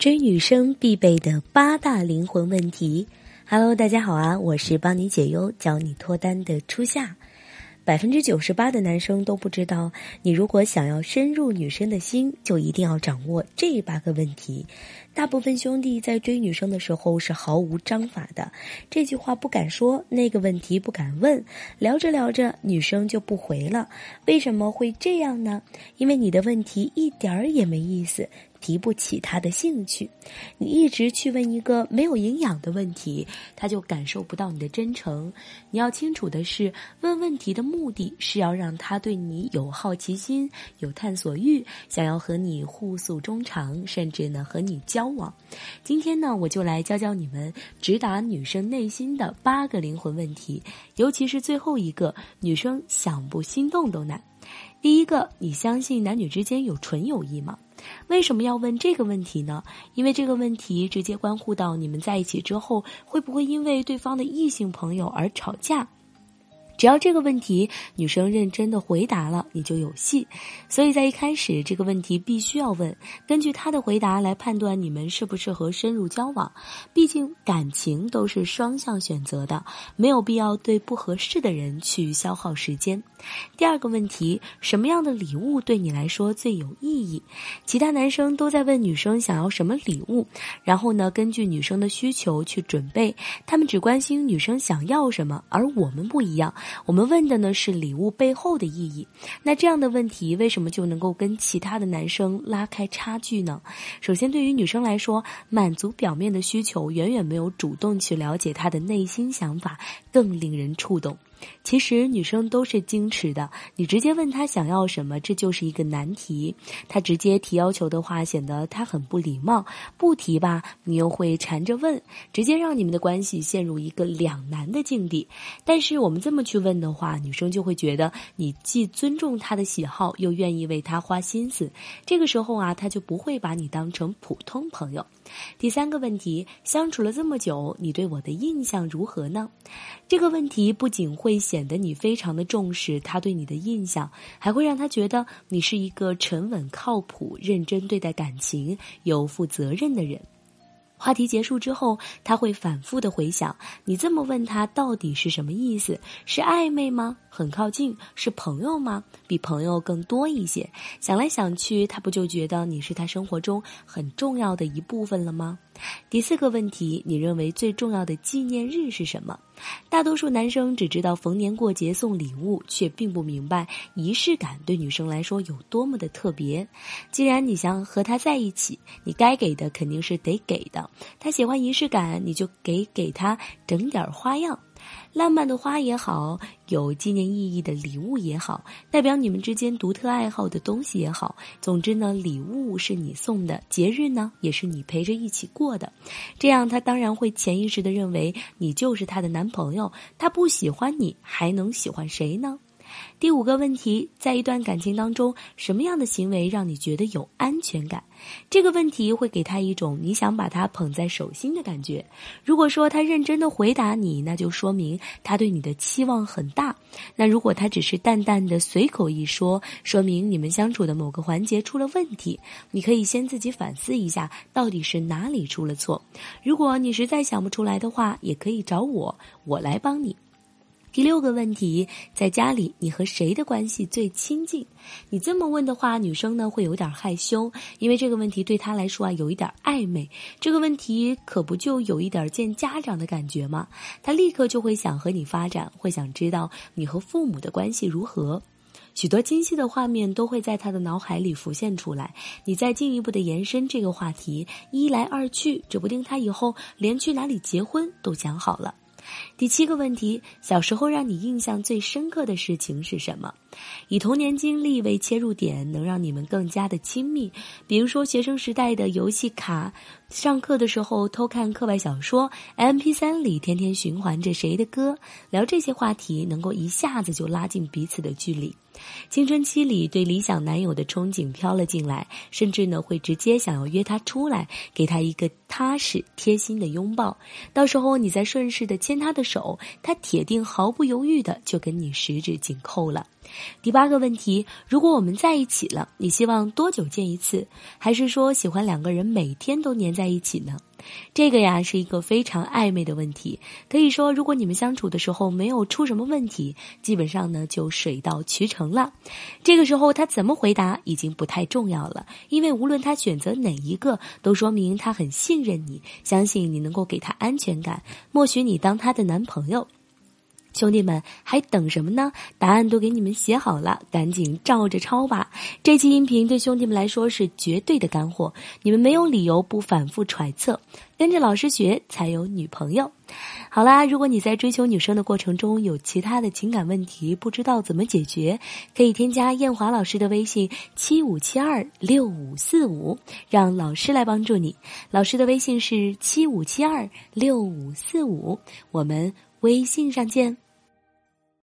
追女生必备的八大灵魂问题。Hello，大家好啊，我是帮你解忧、教你脱单的初夏。百分之九十八的男生都不知道，你如果想要深入女生的心，就一定要掌握这八个问题。大部分兄弟在追女生的时候是毫无章法的，这句话不敢说，那个问题不敢问，聊着聊着女生就不回了。为什么会这样呢？因为你的问题一点儿也没意思。提不起他的兴趣，你一直去问一个没有营养的问题，他就感受不到你的真诚。你要清楚的是，问问题的目的是要让他对你有好奇心、有探索欲，想要和你互诉衷肠，甚至呢和你交往。今天呢，我就来教教你们直达女生内心的八个灵魂问题，尤其是最后一个，女生想不心动都难。第一个，你相信男女之间有纯友谊吗？为什么要问这个问题呢？因为这个问题直接关乎到你们在一起之后会不会因为对方的异性朋友而吵架。只要这个问题女生认真的回答了，你就有戏。所以在一开始这个问题必须要问，根据她的回答来判断你们适不适合深入交往。毕竟感情都是双向选择的，没有必要对不合适的人去消耗时间。第二个问题，什么样的礼物对你来说最有意义？其他男生都在问女生想要什么礼物，然后呢，根据女生的需求去准备。他们只关心女生想要什么，而我们不一样。我们问的呢是礼物背后的意义。那这样的问题为什么就能够跟其他的男生拉开差距呢？首先，对于女生来说，满足表面的需求远远没有主动去了解他的内心想法更令人触动。其实女生都是矜持的，你直接问她想要什么，这就是一个难题。她直接提要求的话，显得她很不礼貌；不提吧，你又会缠着问，直接让你们的关系陷入一个两难的境地。但是我们这么去问的话，女生就会觉得你既尊重她的喜好，又愿意为她花心思。这个时候啊，她就不会把你当成普通朋友。第三个问题，相处了这么久，你对我的印象如何呢？这个问题不仅会会显得你非常的重视他对你的印象，还会让他觉得你是一个沉稳、靠谱、认真对待感情、有负责任的人。话题结束之后，他会反复的回想，你这么问他到底是什么意思？是暧昧吗？很靠近？是朋友吗？比朋友更多一些？想来想去，他不就觉得你是他生活中很重要的一部分了吗？第四个问题，你认为最重要的纪念日是什么？大多数男生只知道逢年过节送礼物，却并不明白仪式感对女生来说有多么的特别。既然你想和他在一起，你该给的肯定是得给的。他喜欢仪式感，你就给给他整点花样。浪漫的花也好，有纪念意义的礼物也好，代表你们之间独特爱好的东西也好，总之呢，礼物是你送的，节日呢也是你陪着一起过的，这样他当然会潜意识的认为你就是他的男朋友。他不喜欢你，还能喜欢谁呢？第五个问题，在一段感情当中，什么样的行为让你觉得有安全感？这个问题会给他一种你想把他捧在手心的感觉。如果说他认真的回答你，那就说明他对你的期望很大。那如果他只是淡淡的随口一说，说明你们相处的某个环节出了问题。你可以先自己反思一下，到底是哪里出了错。如果你实在想不出来的话，也可以找我，我来帮你。第六个问题，在家里你和谁的关系最亲近？你这么问的话，女生呢会有点害羞，因为这个问题对她来说啊有一点暧昧。这个问题可不就有一点见家长的感觉吗？她立刻就会想和你发展，会想知道你和父母的关系如何。许多清晰的画面都会在她的脑海里浮现出来。你再进一步的延伸这个话题，一来二去，指不定她以后连去哪里结婚都想好了。第七个问题：小时候让你印象最深刻的事情是什么？以童年经历为切入点，能让你们更加的亲密。比如说学生时代的游戏卡、上课的时候偷看课外小说，MP 三里天天循环着谁的歌，聊这些话题能够一下子就拉近彼此的距离。青春期里对理想男友的憧憬飘了进来，甚至呢会直接想要约他出来，给他一个踏实贴心的拥抱。到时候你再顺势的牵他的手，他铁定毫不犹豫的就跟你十指紧扣了。第八个问题：如果我们在一起了，你希望多久见一次？还是说喜欢两个人每天都黏在一起呢？这个呀是一个非常暧昧的问题。可以说，如果你们相处的时候没有出什么问题，基本上呢就水到渠成了。这个时候他怎么回答已经不太重要了，因为无论他选择哪一个，都说明他很信任你，相信你能够给他安全感，默许你当他的男朋友。兄弟们还等什么呢？答案都给你们写好了，赶紧照着抄吧。这期音频对兄弟们来说是绝对的干货，你们没有理由不反复揣测，跟着老师学才有女朋友。好啦，如果你在追求女生的过程中有其他的情感问题，不知道怎么解决，可以添加艳华老师的微信七五七二六五四五，让老师来帮助你。老师的微信是七五七二六五四五，我们。微信上见。